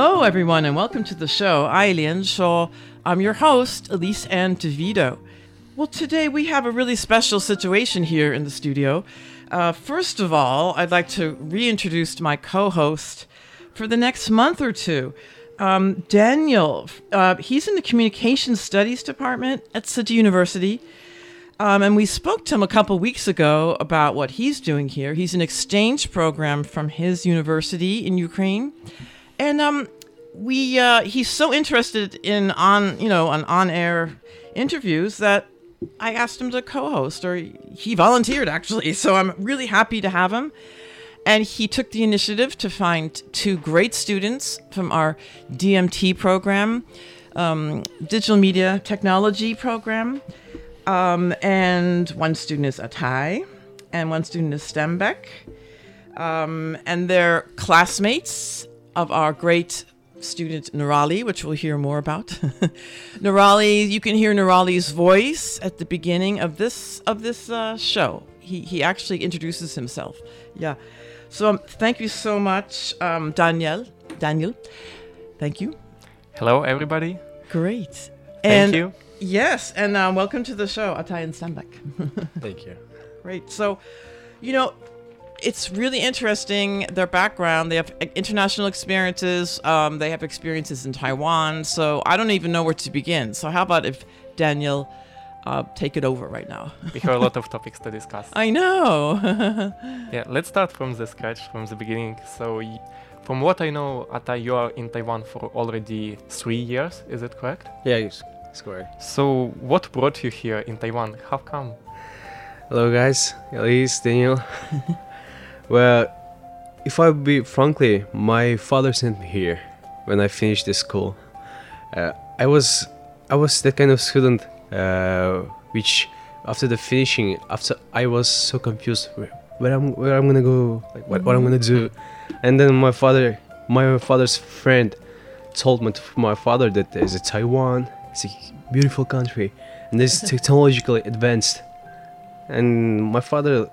Hello, everyone, and welcome to the show. Ailian Shaw. I'm your host, Elise Ann DeVito. Well, today we have a really special situation here in the studio. Uh, first of all, I'd like to reintroduce my co host for the next month or two. Um, Daniel, uh, he's in the Communication Studies Department at Tzu Chi University. Um, and we spoke to him a couple weeks ago about what he's doing here. He's an exchange program from his university in Ukraine. And um, we uh, he's so interested in on you know on on air interviews that I asked him to co-host, or he volunteered actually. So I'm really happy to have him. And he took the initiative to find two great students from our DMT program, um, digital media technology program. Um, and one student is Atai, and one student is Stembeck. Um, and they're classmates of our great student Nurali, which we'll hear more about. Nurali, you can hear Nurali's voice at the beginning of this of this uh, show. He he actually introduces himself. Yeah. So um, thank you so much, um, Daniel. Daniel, thank you. Hello, everybody. Great. Thank you. Yes, and uh, welcome to the show, Atai and Sambak. thank you. Great. So, you know, it's really interesting their background. They have international experiences. Um, they have experiences in Taiwan. So I don't even know where to begin. So how about if Daniel uh, take it over right now? we have a lot of topics to discuss. I know. yeah, let's start from the scratch, from the beginning. So, from what I know, Ata, you are in Taiwan for already three years. Is it correct? Yeah, it's, it's correct. So, what brought you here in Taiwan? How come? Hello, guys. Elise, Daniel. Well, if I be frankly, my father sent me here when I finished the school. Uh, I was I was that kind of student uh, which after the finishing after I was so confused where, where I'm where I'm gonna go like what, what I'm gonna do, and then my father my father's friend told my, my father that there's a Taiwan it's a beautiful country and it's technologically advanced and my father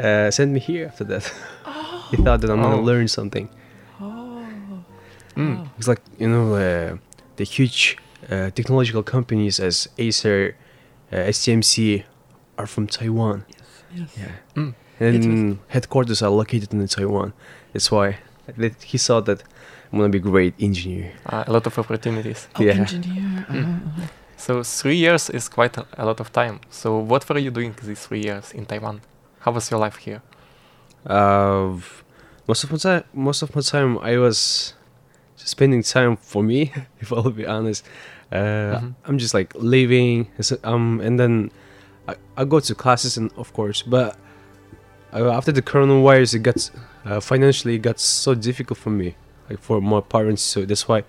uh, sent me here after that. Oh. he thought that I'm gonna learn something. Oh. Mm. It's like you know uh, the huge uh, technological companies as Acer, uh, TSMC are from Taiwan. Yes. yes. Yeah. Mm. And headquarters are located in Taiwan. That's why he saw that I'm gonna be a great engineer. Uh, a lot of opportunities. Oh, yeah. engineer. Mm. So three years is quite a, a lot of time. So what were you doing these three years in Taiwan? How was your life here? Uh, most of my time, most of my time, I was spending time for me. If I'll be honest, uh, Mhm. I'm just like living. Um, and then I, I go to classes, and of course, but uh, after the coronavirus, it got uh, financially it got so difficult for me, like for my parents. So that's why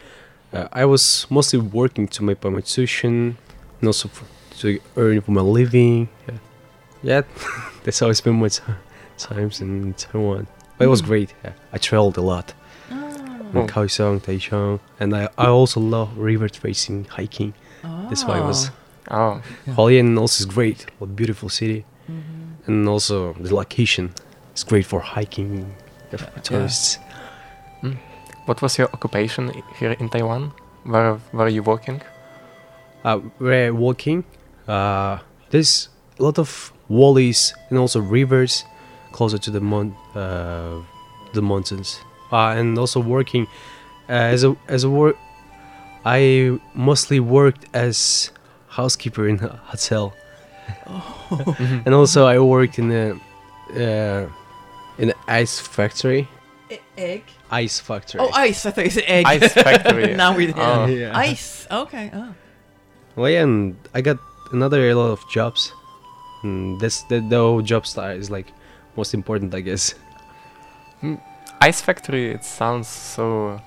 uh, I was mostly working to make my tuition and also for, to earn for my living. Yeah, yeah that's how I spent my t- times in Taiwan. But it was Mm. great. Yeah. I traveled a lot. Oh. In Kaohsiung, Taichung, and I, I also love river tracing, hiking. That's why I was. Oh. Hualien also is great. What a beautiful city, Mhm. and also the location is great for hiking for tourists. Mm. What was your occupation here in Taiwan? Where were you working? Uh, we're walking. Uh, there's a lot of valleys and also rivers closer to the mon- uh, the mountains. Uh, and also working uh, as a as a work. I mostly worked as housekeeper in a hotel, Oh. and also I worked in a uh, in an ice factory. Egg. Ice factory. Oh, ice. I thought you said egg. Ice factory. now we're Oh. Yeah. Ice. Okay. Oh. Well, yeah, and I got another a lot of jobs. Mm, that's the, the job style is like most important, I guess. Hmm. Ice Factory, it sounds so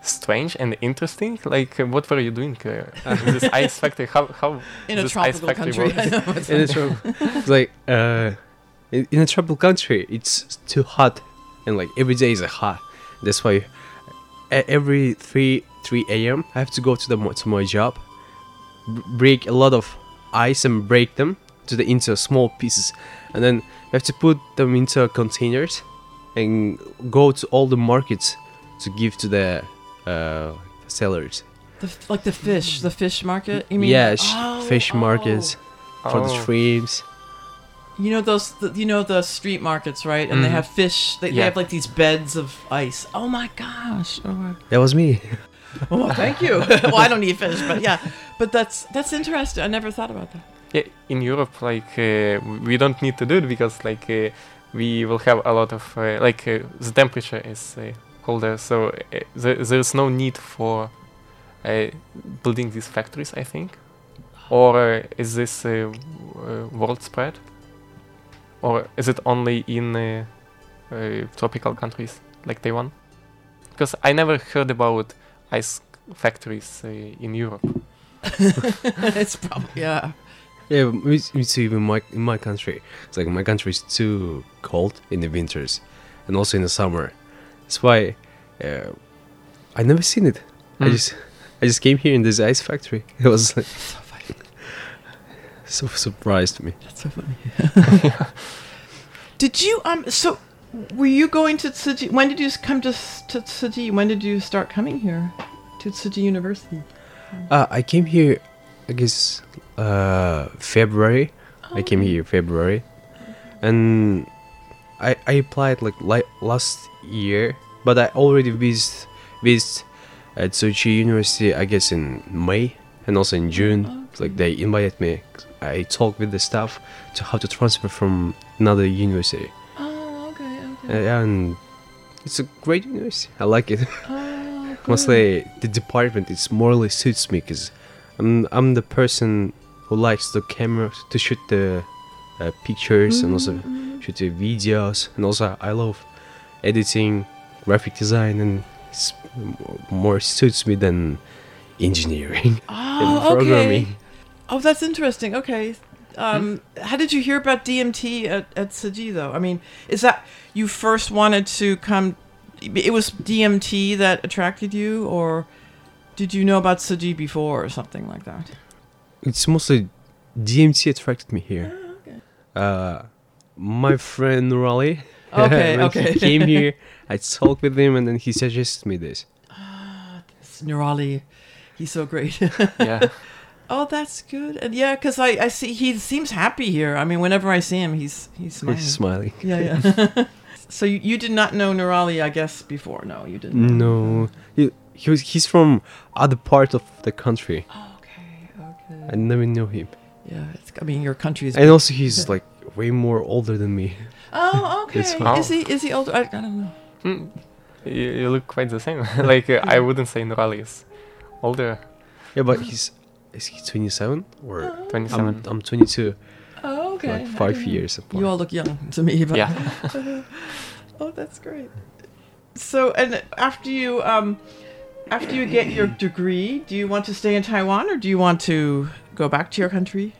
strange and interesting. Like, uh, what were you doing uh, in this ice factory? How how In a this ice tropical factory country. I works? know, it's in a tro- it's like uh, in, in a tropical country, it's too hot, and like every day is a hot. That's why every three three a.m. I have to go to the mo- to my job, b- break a lot of ice and break them to the into small pieces, and then we have to put them into containers and go to all the markets to give to the uh, sellers. The, f- like the fish, the fish market. You mean? yeah, Oh, fish markets for the Oh. streams. You know those, the, you know the street markets, right? And they Mhm. have fish. They, they have like these beds of ice. Oh my gosh! Oh, That was me. well, thank you. well, I don't eat fish, but yeah, but that's that's interesting. I never thought about that. Yeah, in Europe, like uh, we don't need to do it because like uh, we will have a lot of uh, like the temperature is colder, so there, there's no need for building these factories. I think, or is this world spread, or is it only in tropical countries like Taiwan? Because I never heard about ice factories uh, in Europe. it's probably yeah. Yeah, me, me too. Even my in my country, it's like my country is too cold in the winters, and also in the summer. That's why uh, I never seen it. I Mm. just I just came here in this ice factory. It was like so surprised me. That's so funny. Did you um? So, were you going to Tzu Chi? When did you come to to Tzu Chi? When did you start coming here to Tzu Chi University? Uh, I came here, I guess, uh, February. I came here February, and I I applied like li- last year, but I already visited visit at Tzu Chi University. I guess in May and also in June. Like they invited me. I talked with the staff to how to transfer from another university. Oh, okay, Uh, okay. and it's a great university. I like it. Oh, Mostly the department is morally suits me because I'm I'm the person who likes the camera to shoot the uh, pictures and also Mm-hmm. shoot the videos and also I love editing, graphic design and it's more suits me than engineering and Oh, programming. okay. Oh, that's interesting. Okay. Um, How did you hear about DMT at, at Tzu Chi, though? I mean, is that you first wanted to come? It was DMT that attracted you, or did you know about Tzu Chi before, or something like that? It's mostly DMT attracted me here. Oh, Uh, my friend Nurali. Okay, okay. He came here. I talked with him, and then he suggested me this. It's Nurali, he's so great. Yeah. Oh, that's good. And yeah, because I, I see he seems happy here. I mean, whenever I see him, he's he's smiling. He's smiling. Yeah, yeah. so you, you did not know Nurali, I guess, before? No, you didn't. No, he, he was he's from other part of the country. Okay, okay. I never knew him. Yeah, it's, I mean, your country is. And also, he's like way more older than me. Oh, okay. That's why. Is he is he older? I, I don't know. Hmm. You, you look quite the same. like uh, I wouldn't say Nurali is older. Yeah, but he's is he 27 or 27. I'm, I'm 22. Oh, okay. Like five years apart. You all look young to me, but Yeah. oh, that's great. So, and after you, um, after you get your degree, do you want to stay in Taiwan or do you want to go back to your country?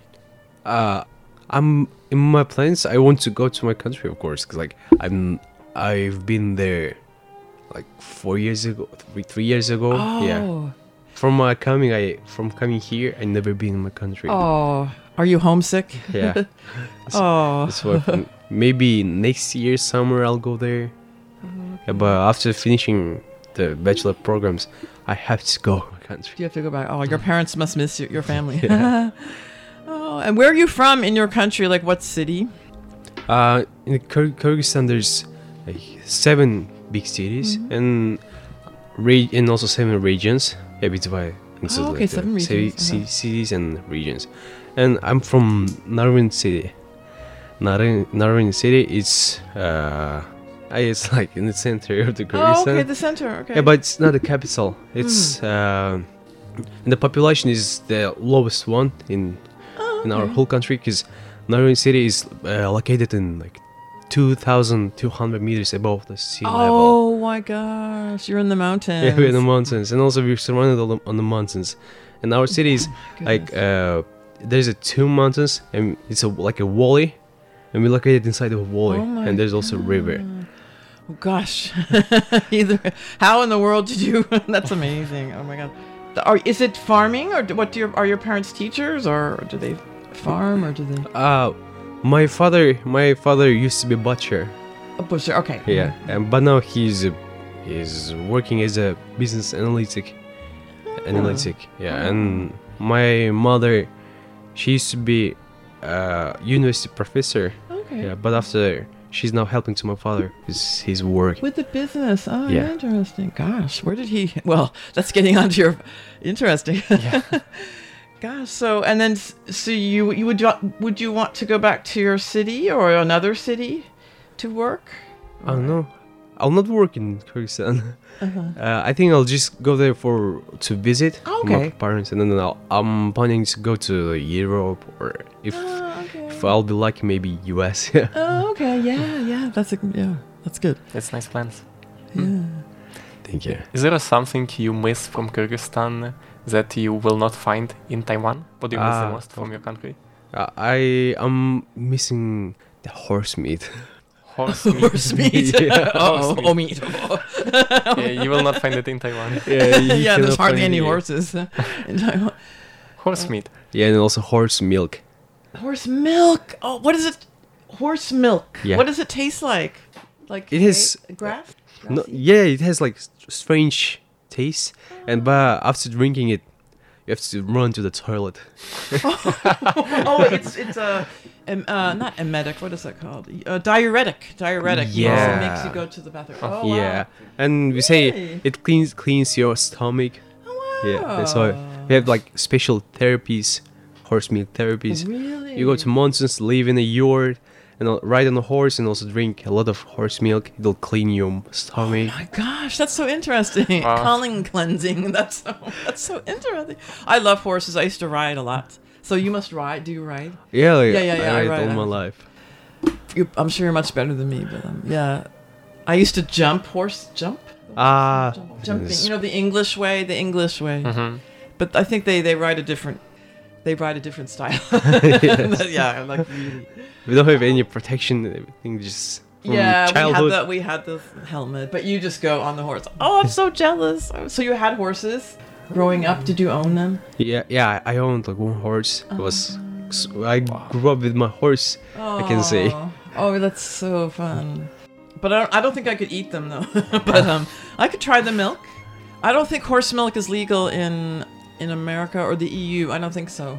Uh, I'm in my plans. I want to go to my country, of course, because like I'm, I've been there, like four years ago, three, three years ago. Oh. Yeah. From uh, coming, I from coming here, I never been in my country. Oh, are you homesick? Yeah. oh. That's why maybe next year summer I'll go there. Yeah, but after finishing the bachelor programs, I have to go country. Do you have to go back? Oh, your parents must miss your, your family. Oh, and where are you from in your country? Like what city? Uh, in Kyrgyzstan, there's like seven big cities Mm-hmm. and re- and also seven regions. Yeah, it's by into Oh, okay, like seven regions, uh-huh. cities and regions. And I'm from Naryn City. Naryn Naryn City is uh, I- it's like in the center of the Kyrgyzstan. Oh, okay, the center. Okay. Yeah, but it's not the capital. It's uh, and the population is the lowest one in in our whole country because Naryn City is uh, located in like 2,200 meters above the sea level. Oh my gosh, you're in the mountains. Yeah, we're in the mountains, and also we're surrounded on the, mountains. And our city is like uh, there's a two mountains, and it's a like a valley, and we're located inside of a valley, Oh and there's also a river. Oh, gosh, either how in the world did you? That's amazing. Oh my god. The- Are, is it farming or do, what do your are your parents teachers or do they farm or do they? Uh, my father, my father used to be a butcher. A butcher. Okay. Yeah, and but now he's he's working as a business analytic. Analytic, yeah. And my mother, she used to be a university professor. Okay. Yeah, but after she's now helping to my father with his work. With the business. Oh, Yeah. interesting. Gosh, where did he? Well, that's getting onto your interesting. Yeah. Gosh, so and then so you you would would you want to go back to your city or another city to work? I don't know. I'll not work in Kyrgyzstan. Uh-huh. Uh, I think I'll just go there for to visit my Okay. parents, and then I'll, I'm planning to go to Europe or if Ah, if I'll be lucky, maybe US. Yeah. Oh, okay. Yeah, yeah. That's a yeah. That's good. That's nice plans. Yeah. Thank you. Is there something you miss from Kyrgyzstan that you will not find in Taiwan? What do you miss the Ah, most from your country? Uh, I am missing the horse meat. Horse meat. Horse meat. yeah. Uh-oh. Horse Oh, meat. meat. yeah, you will not find it in Taiwan. Yeah, yeah. There's hardly any it. horses uh, in Taiwan. Horse meat. Yeah, and also horse milk. Horse milk. Oh, what is it? Horse milk. Yeah. What does it taste like? Like It has- grass. No, yeah, it has like strange taste, and but after drinking it, you have to run to the toilet. oh, it's it's a em- uh, not emetic. What is that called? Uh, diuretic. Diuretic. Yes, it makes you Yeah. go to the bathroom. Oh, wow. yeah, and we say it cleans cleans your stomach. Oh, wow. Yeah, that's why we have like special therapies, horse meat therapies. You go to mountains, live in a yard, and uh, ride on a horse, and also drink a lot of horse milk. It'll clean your stomach. My gosh, that's so interesting. Wow. Colon cleansing. That's so that's so interesting. I love horses. I used to ride a lot. So you must ride. Do you ride? yeah, like, Yeah, yeah, yeah, I I ride ride- all my life. You, I'm sure you're much better than me, but um, yeah. I used to jump horse jump. Ah, Jumping, you know, the English way, the English way. Mhm. But I think they they ride a different, they ride a different style. Yes. yeah, like really. we don't have any protection. Everything just yeah, we had childhood. the we had the helmet, but you just go on the horse. Oh, I'm so jealous. So you had horses growing up? Did you own them? Yeah, yeah. I owned like one horse. It was Oh. I grew up with my horse. I can say. Oh, that's so fun. But I don't, I don't think I could eat them though. but um, I could try the milk. I don't think horse milk is legal in in America or the EU. I don't think so.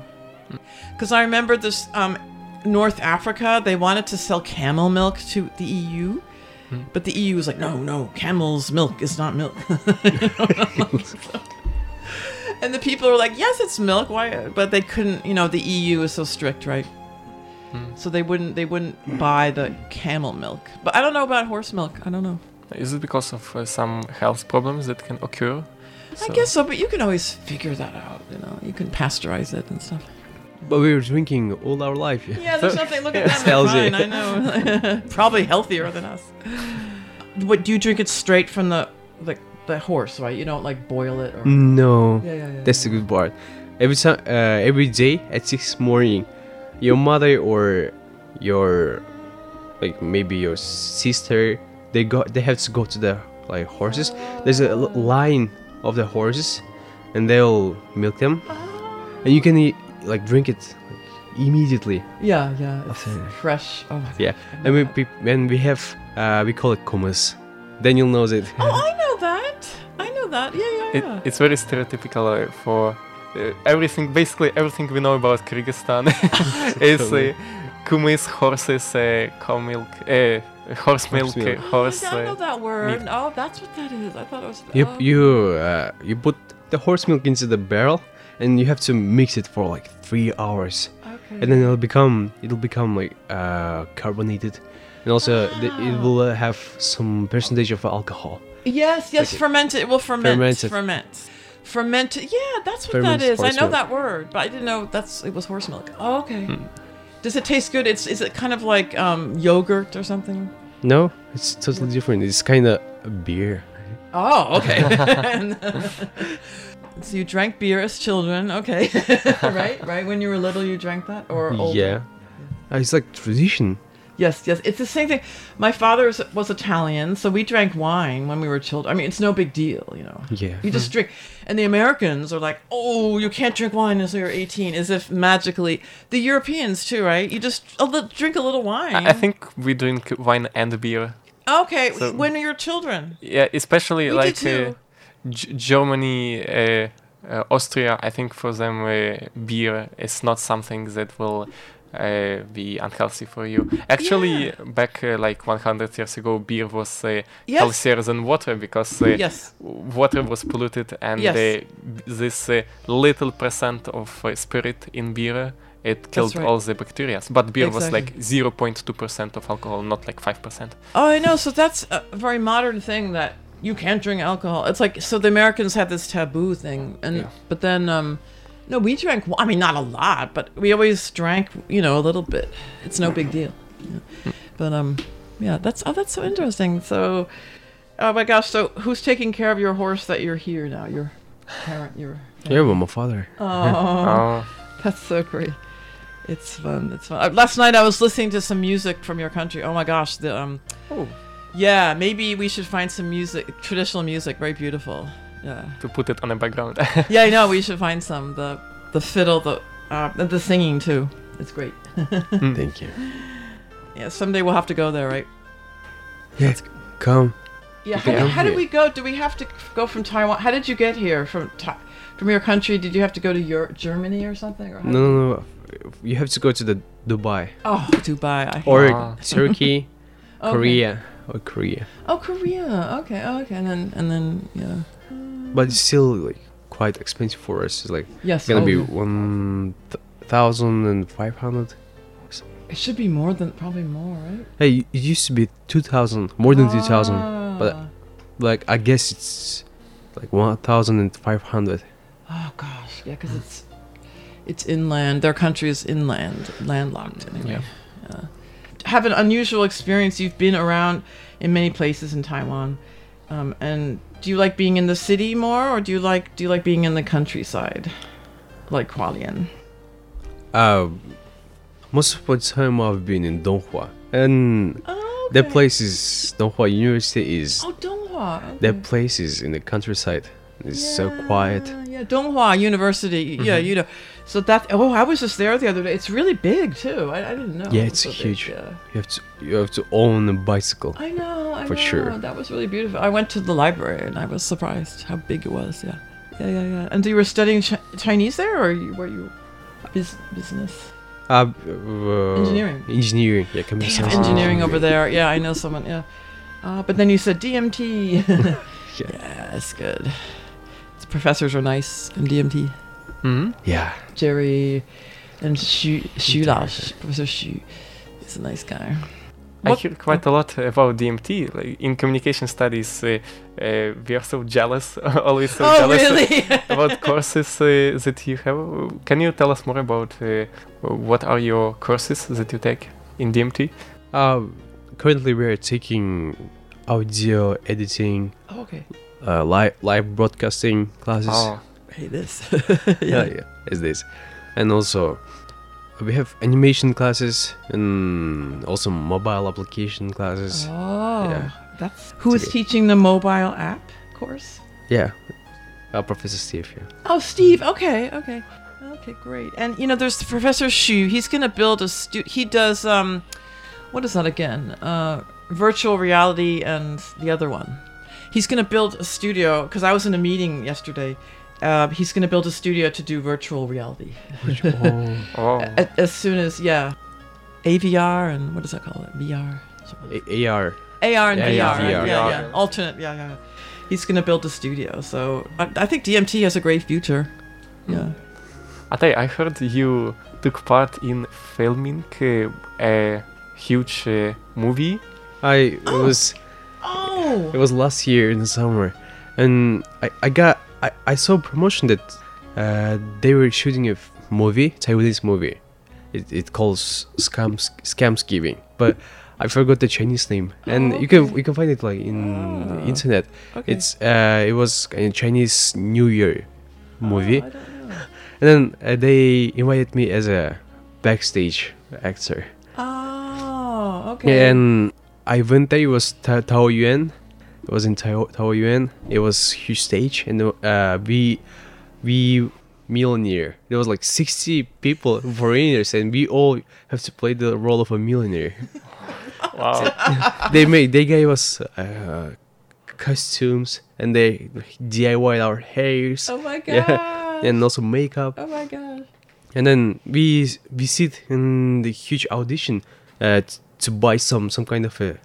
Because I remember this um, North Africa. They wanted to sell camel milk to the EU. But the EU was like, no, no, camel's milk is not milk. and the people were like, yes, it's milk. Why? But they couldn't. You know, the EU is so strict, right? So they wouldn't they wouldn't buy the camel milk. But I don't know about horse milk. I don't know. Is it because of uh, some health problems that can occur? I guess so, but you can always figure that out. You know, you can pasteurize it and stuff. But we were drinking all our life. Yeah, there's nothing. Look at It's them. healthy. They're fine. I know. Probably healthier than us. What do you drink it straight from the like the horse, right? You don't like boil it or. No, Yeah, yeah, yeah, that's the good part. Every time, uh, every day at six morning, your mother or your, like maybe your sister, they go, they have to go to the like horses. There's a line of the horses, and they'll milk them, and you can eat, like drink it like, immediately. Yeah, yeah. It's After- fresh. Oh my Yeah, and we, we when we have, uh, we call it kumas. Daniel knows it. Oh, I know that. I know that. Yeah, yeah, It, yeah. it's very stereotypical uh, for uh, everything. Basically, everything we know about Kyrgyzstan is uh, kumis, horses, uh, cow milk, uh, horse milk, milk. horse. I know uh, that word. meat. Oh, that's what that is. I thought it was. You oh. you uh, you put the horse milk into the barrel, and you have to mix it for like three hours, Okay. and then it'll become it'll become like uh, carbonated, and also the, it will uh, have some percentage of alcohol. Yes, yes, Like- ferment it. It will ferment. Fermented. Ferment. Ferment. Yeah, that's what Ferment that is. I know milk. that word, but I didn't know that's it was horse milk. Oh, okay. Does it taste good? It's is it kind of like um, yogurt or something? No, it's totally different. It's kind of beer. Oh, okay. so you drank beer as children, okay? right, right. When you were little, you drank that, or older? Yeah, Uh, it's like tradition. Yes, yes. It's the same thing. My father was, was Italian, so we drank wine when we were children. I mean, it's no big deal, you know. Yeah. You just drink. And the Americans are like, oh, you can't drink wine until you're 18, as if magically. The Europeans, too, right? You just a drink a little wine. I I think we drink wine and beer. Okay, So- when you're children. Yeah, especially We like uh, G- Germany, uh, uh, Austria. I think for them uh, beer is not something that will uh, be unhealthy for you. Actually, back uh, like 100 years ago, beer was uh, Yes. healthier than water because uh, Yes. water was polluted, and Yes. uh, this uh, little percent of uh, spirit in beer. It killed right. all the bacteria, but beer was like 0.2% of alcohol, not like 5%. Oh, I know. So that's a very modern thing that you can't drink alcohol. It's like so the Americans had this taboo thing, and but then um, no, we drank. I mean, not a lot, but we always drank. You know, a little bit. It's no big deal. Yeah. But um, yeah, that's oh, that's so interesting. So, oh my gosh. So who's taking care of your horse that you're here now? Your parent. Your. Yeah, but my father. Oh, Oh. that's so great. It's fun. It's fun. Uh, last night I was listening to some music from your country. Oh my gosh, the um. Oh. Yeah, maybe we should find some music, traditional music, very beautiful. Yeah. To put it on the background. yeah, I know. We should find some. The the fiddle, the uh, the singing too. It's great. Thank you. Yeah, someday we'll have to go there, right? Yeah, come. Yeah. How, can did- how did we go? Do we have to go from Taiwan? How did you get here from Ti- from your country? Did you have to go to your Germany or something? Or No, no, no. You have to go to the Dubai. Oh, Dubai. I Or Ah. Turkey, Okay. Korea, or Korea. Oh, Korea. Okay. Oh, okay. And then and then yeah. But it's still like quite expensive for us. It's like Yes, gonna be one th- thousand and five hundred. It should be more than probably more, right? Hey, it used to be two thousand, more than two thousand. But Ah. like I guess it's like one thousand and five hundred. Oh gosh, yeah, because it's it's inland. Their country is inland, landlocked. Anyway. Yeah. Have an unusual experience. You've been around in many places in Taiwan, um, and do you like being in the city more, or do you like do you like being in the countryside, like Hualien? Uh, most of the time I've been in Donghua, and that place is Donghua University is Oh, Donghua. okay. that place is in the countryside. It's so quiet. Yeah, Donghua University. Yeah, Mhm. you know. So that oh, I was just there the other day. It's really big too. I, I didn't know. yeah, it's so big, huge. yeah. You have to you have to own a bicycle. I know, for know. sure. That was really beautiful. I went to the library and I was surprised how big it was. Yeah, yeah, yeah, yeah. And you were studying Ch- Chinese there, or you, were you bus- business? Uh, uh, Engineering. Engineering. Yeah, They computer have science. engineering over there. Yeah, I know someone. Yeah, uh, but then you said DMT. yeah. that's good. The professors are nice in DMT. Mhm. Yeah. Jerry and Xu Xu Lao, Professor Xu, is a nice guy. I hear quite a lot about DMT. Like in communication studies, uh, uh, we are so jealous, always so Oh, jealous really? about courses uh, that you have. Can you tell us more about uh, what are your courses that you take in DMT? Uh, currently we are taking audio editing, Oh, okay. uh, live live broadcasting classes. Oh. Hey, this. yeah, yeah, it's this, and also we have animation classes and also mobile application classes. Oh, yeah, that's who is teaching the mobile app course? yeah. Uh, Professor Steve. Yeah. Oh, Steve. Okay, okay, okay, great. And you know, there's Professor Shu. He's gonna build a stu. He does um, what is that again? Uh, virtual reality and the other one. He's gonna build a studio because I was in a meeting yesterday. Uh, he's gonna build a studio to do virtual reality. Oh. A- As soon as yeah, AVR and what does that call it? VR. A- AR. AR and Yeah, VR. yeah. VR. Yeah, yeah. Alternate. Yeah, yeah. He's gonna build a studio, so I, I think DMT has a great future. Yeah. Atai, I heard you took part in filming uh, a huge uh, movie. I it was Oh. it was last year in the summer, and I I got I, I saw a promotion that uh, they were shooting a movie Taiwanese movie. It it calls scams scams giving, but I forgot the Chinese name, and Oh, you can you can find it like in the Ah, internet. okay. It's uh it was a Chinese New Year movie, Oh, I don't know. and then uh, they invited me as a backstage actor. Oh, okay. And I went there. It was Tao Taoyuan. It was in Tao Taoyuan. It was huge stage, and uh, we we millionaire. There was like sixty people foreigners, and we all have to play the role of a millionaire. Wow. they made they gave us uh, costumes, and they DIY our hairs. Oh my Yeah, and also makeup. Oh my god. And then we we sit in the huge audition uh, t- to buy some some kind of a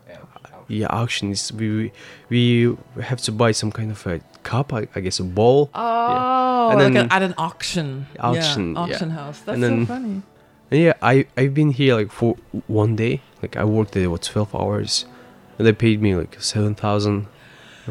yeah auction. It's, we we have to buy some kind of a cup, I, I guess a bowl. Oh, And like then- an, at an auction. Auction, Yeah, yeah. auction house. That's And then- so funny. And yeah, I I've been here like for one day. Like I worked there what twelve hours, and they paid me like seven thousand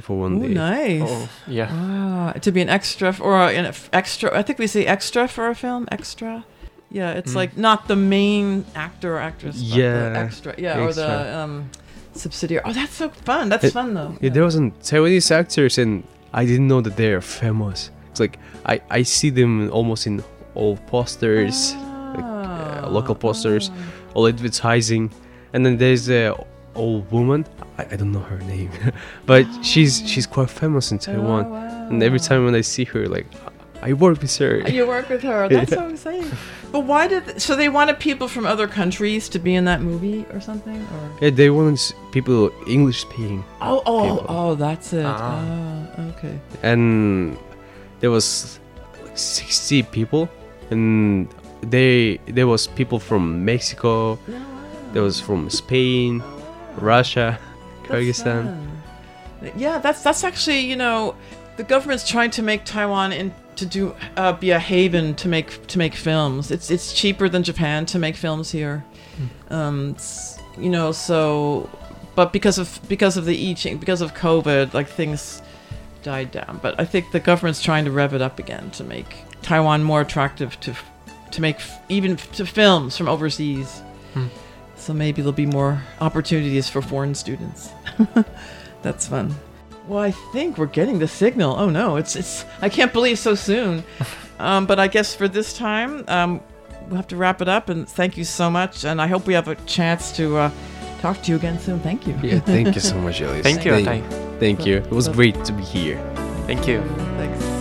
for one Ooh, day. nice. Oh, yeah. Wow. To be an extra f- or an f- extra, I think we say extra for a film. Extra. Yeah, it's Mm. like not the main actor or actress. But Yeah, The extra. Yeah, or the um, subsidiary. Oh, that's so fun. That's It- fun though. Yeah, there was some Taiwanese actors, and I didn't know that they're famous. It's like I I see them almost in all posters, like uh, local posters, all advertising, and then there's a old woman. I, I don't know her name, but she's she's quite famous in Taiwan. And every time when I see her, like I work with her. You work with her. That's Yeah. so exciting. But why did so they wanted people from other countries to be in that movie or something? Or Yeah, they wanted people English speaking. oh oh people. oh that's it. Ah. Oh, okay. and there was like 60 people and they there was people from mexico there was from spain russia kyrgyzstan fun. Yeah, that's that's actually you know, the government's trying to make Taiwan in to do uh, be a haven to make to make films. It's it's cheaper than Japan to make films here. Um, you know, so but because of because of the I because of COVID, like things died down. But I think the government's trying to rev it up again to make Taiwan more attractive to to make f- even f- to films from overseas. Hmm. So maybe there'll be more opportunities for foreign students. That's fun. Well, I think we're getting the signal. Oh no, it's it's I can't believe so soon. um, but I guess for this time, um, we'll have to wrap it up. And thank you so much. And I hope we have a chance to uh, talk to you again soon. Thank you. yeah thank you so much Elise. Thank you, thank, thank you it was great to be here Thank you.